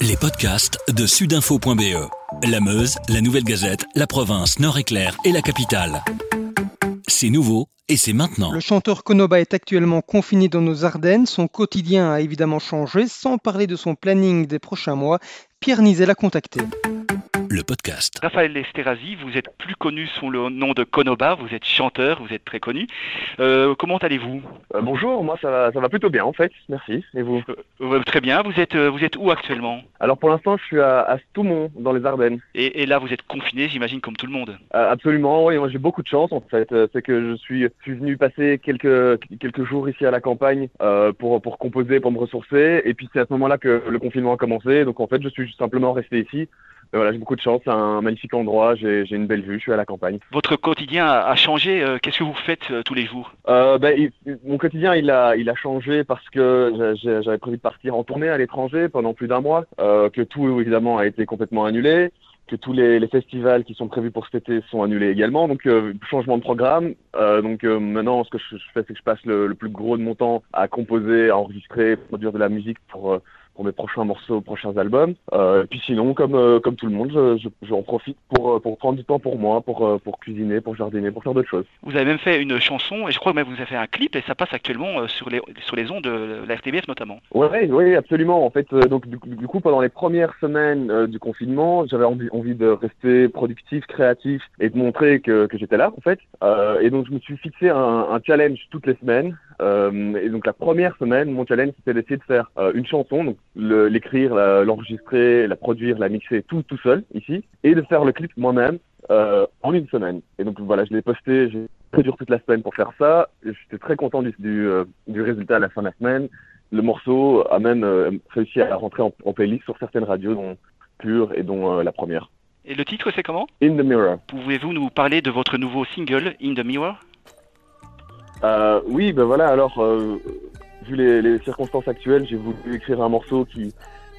Les podcasts de sudinfo.be. La Meuse, la Nouvelle Gazette, la province, Nord-Éclair et la capitale. C'est nouveau et c'est maintenant. Le chanteur Konoba est actuellement confiné dans nos Ardennes. Son quotidien a évidemment changé. Sans parler de son planning des prochains mois, Pierre Nizet l'a contacté le podcast. Raphaël Esterhazy, vous êtes plus connu sous le nom de Konoba, vous êtes chanteur, vous êtes très connu. Euh, comment allez-vous? Euh, Bonjour, moi ça va, ça va plutôt bien en fait, merci. Et vous? Euh, Très bien, vous êtes, vous êtes où actuellement? Alors pour l'instant je suis à, à Stoumont, dans les Ardennes. Et, là vous êtes confiné, j'imagine, comme tout le monde Absolument, oui, moi j'ai beaucoup de chance en fait. C'est que je suis, suis venu passer quelques, quelques jours ici à la campagne pour, pour composer, pour me ressourcer. Et puis c'est à ce moment-là que le confinement a commencé, donc en fait je suis simplement resté ici voilà, j'ai beaucoup de chance, c'est un magnifique endroit, j'ai une belle vue, je suis à la campagne. Votre quotidien a changé, euh, qu'est-ce que vous faites euh, tous les jours? Euh, ben, Mon quotidien, il a, il a changé parce que j'avais prévu de partir en tournée à l'étranger pendant plus d'un mois, que tout évidemment a été complètement annulé que tous les, festivals qui sont prévus pour cet été sont annulés également. Donc, changement de programme. donc, maintenant, ce que je, fais, c'est que je passe le, le, plus gros de mon temps à composer, à enregistrer, produire de la musique pour pour mes prochains morceaux, prochains albums. Euh, et puis sinon, comme euh, comme tout le monde, je, j'en profite pour euh, pour prendre du temps pour moi, pour pour cuisiner, pour jardiner, pour faire d'autres choses. Vous avez même fait une chanson et je crois que vous avez fait un clip et ça passe actuellement sur les sur les ondes de la RTBF notamment. Oui, oui, absolument. En fait, donc du, coup, pendant les premières semaines du confinement, j'avais envie, envie de rester productif, créatif et de montrer que, que j'étais là en fait. et donc je me suis fixé un, un challenge toutes les semaines. Et donc la première semaine, mon challenge c'était d'essayer de faire une chanson, donc l'écrire, l'enregistrer, la produire, la mixer tout tout seul ici, et de faire le clip moi-même euh, en une semaine. Et donc voilà, je l'ai posté, j'ai très dur toute la semaine pour faire ça. J'étais très content du, du, euh, du, résultat à la fin de la semaine. Le morceau a même euh, réussi à rentrer en, en, playlist sur certaines radios, dont Pure et dont la première. Et le titre, c'est comment? In the Mirror. Pouvez-vous nous parler de votre nouveau single, In the Mirror? Oui, ben voilà, alors vu les, circonstances actuelles, j'ai voulu écrire un morceau qui,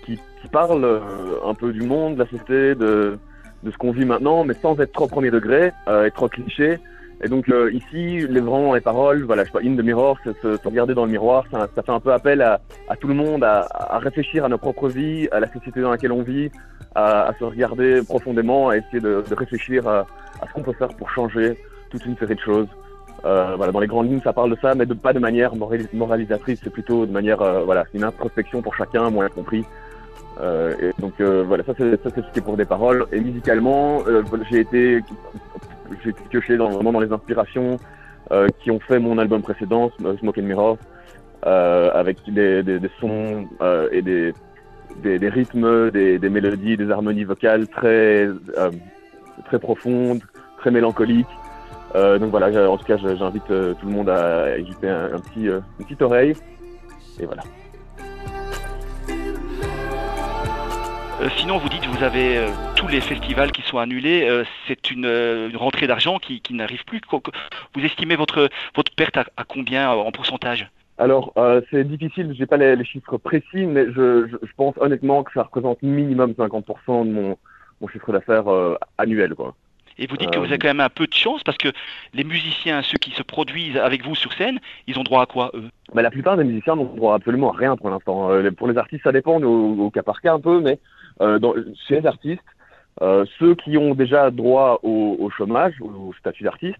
qui, parle euh, un peu du monde, de la société, de, de ce qu'on vit maintenant, mais sans être trop premier degré euh, et trop cliché. Et donc euh, ici, les vraiment les paroles, voilà, je sais pas, in the mirror, se, regarder dans le miroir, ça, ça, fait un peu appel à, à tout le monde, à, à, réfléchir à nos propres vies, à la société dans laquelle on vit, à, à se regarder profondément, à essayer de, de réfléchir à, à ce qu'on peut faire pour changer toute une série de choses. Euh, voilà, dans les grandes lignes, ça parle de ça, mais de, pas de manière moralisatrice. C'est plutôt de manière, euh, voilà, une introspection pour chacun, moins compris. Euh, et donc euh, voilà, ça c'est ça c'est pour des paroles. Et musicalement, j'ai été j'ai pioché dans, vraiment dans les inspirations qui ont fait mon album précédent, Smoke and Mirror, avec des, sons et des rythmes, des, des, mélodies, des harmonies vocales très très profondes, très mélancoliques. Euh, donc voilà, en tout cas, j'invite euh, tout le monde à, y jeter un, petit, euh, une petite oreille. Et voilà. sinon, vous dites que vous avez tous les festivals qui sont annulés. c'est une, rentrée d'argent qui, n'arrive plus. Vous estimez votre, votre perte à, combien en pourcentage? Alors, c'est difficile, j'ai pas les, chiffres précis, mais je, je, pense honnêtement que ça représente minimum 50% de mon, mon chiffre d'affaires annuel. Quoi. Et vous dites que vous avez quand même un peu de chance parce que les musiciens, ceux qui se produisent avec vous sur scène, ils ont droit à quoi eux? Bah, La plupart des musiciens n'ont droit absolument à rien pour l'instant. Euh, pour les artistes, ça dépend au, cas par cas un peu, mais euh, dans, chez les artistes, euh, ceux qui ont déjà droit au, au chômage, au, statut d'artiste,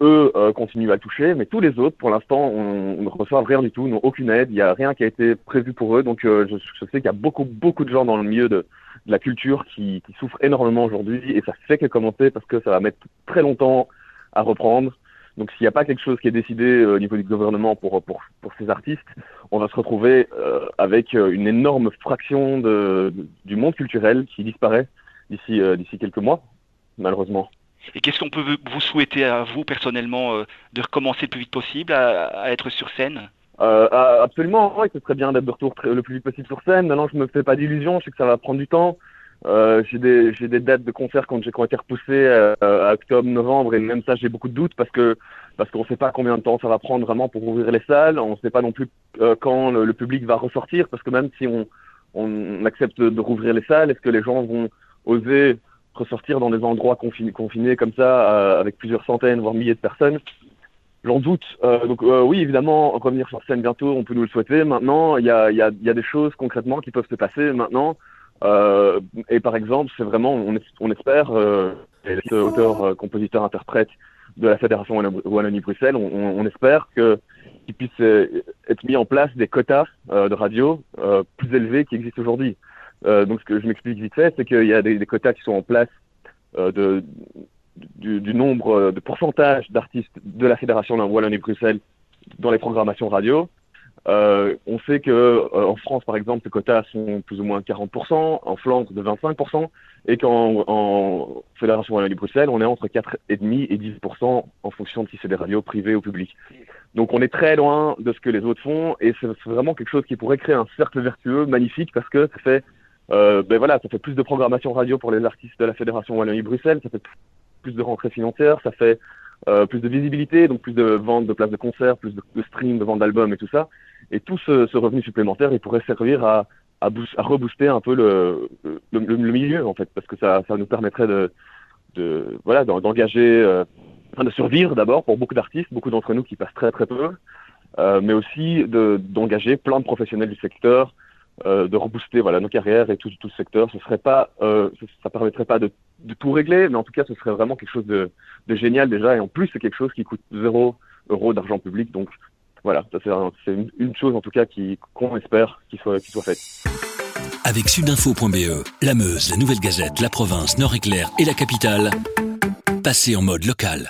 eux euh, continuent à toucher, mais tous les autres, pour l'instant, on, ne reçoit rien du tout, n'ont aucune aide, il n'y a rien qui a été prévu pour eux. Donc euh, je, je, sais qu'il y a beaucoup, beaucoup de gens dans le milieu de, de la culture qui, souffrent énormément aujourd'hui et ça fait que commencer parce que ça va mettre très longtemps à reprendre. Donc s'il n'y a pas quelque chose qui est décidé euh, au niveau du gouvernement pour, ces artistes, on va se retrouver euh, avec euh, une énorme fraction de, du monde culturel qui disparaît d'ici quelques mois, malheureusement. Et qu'est-ce qu'on peut vous souhaiter à vous personnellement de recommencer le plus vite possible à être sur scène? Euh, ah, absolument, oui, ce serait bien d'être de retour le plus vite possible sur scène. Maintenant, je me fais pas d'illusions, je sais que ça va prendre du temps. Euh, j'ai des des dates de concert quand j'ai été repoussées euh, à octobre, novembre, et même ça, j'ai beaucoup de doutes parce que parce qu'on sait pas combien de temps ça va prendre vraiment pour ouvrir les salles. On sait pas non plus euh, quand le, public va ressortir, parce que même si on on accepte de rouvrir les salles, est-ce que les gens vont oser ressortir dans des endroits confinés, confinés comme ça, avec plusieurs centaines voire milliers de personnes? J'en doute. Euh, donc euh, oui, évidemment, revenir sur scène bientôt, on peut nous le souhaiter. Maintenant, il y a, y, a, y a, des choses concrètement qui peuvent se passer maintenant. et par exemple, c'est vraiment, on, espère, les auteurs, compositeurs, interprètes de la Fédération Wallonie-Bruxelles, on, espère que qu'il puisse être mis en place des quotas de radio plus élevés qui existent aujourd'hui. donc, ce que je m'explique vite fait, c'est qu'il y a des, des, quotas qui sont en place de, du, nombre euh, de pourcentage d'artistes de la Fédération Wallonie-Bruxelles dans les programmations radio. Euh, on sait que euh, en France, par exemple, les quotas sont plus ou moins 40%, en Flandre de 25%, et qu'en en Fédération Wallonie-Bruxelles, on est entre 4,5 et 10% en fonction de si c'est des radios privées ou publiques. Donc on est très loin de ce que les autres font, et c'est vraiment quelque chose qui pourrait créer un cercle vertueux magnifique parce que ça fait, ben voilà, ça fait plus de programmation radio pour les artistes de la Fédération Wallonie-Bruxelles, ça fait plus de rentrées financières, ça fait euh, plus de visibilité, donc plus de ventes de places de concert, plus de, streams, de ventes d'albums et tout ça. Et tout ce, revenu supplémentaire, il pourrait servir à, rebooster un peu le, milieu, en fait, parce que ça, nous permettrait de, de voilà, d'engager, euh, de survivre d'abord pour beaucoup d'artistes, beaucoup d'entre nous qui passent très très peu, euh, mais aussi d'engager plein de professionnels du secteur, euh, de rebooster voilà nos carrières et tout, tout ce secteur. Ce serait pas, euh, ça permettrait pas de, de, tout régler, mais en tout cas, ce serait vraiment quelque chose de, de génial déjà. Et en plus, c'est quelque chose qui coûte zéro euro d'argent public. Donc voilà, c'est une, une, chose en tout cas qu'on espère qu'il soit, qu'il soit faite. Avec sudinfo.be, la Meuse, la Nouvelle Gazette, la province, Nord-Éclair et la capitale, passez en mode local.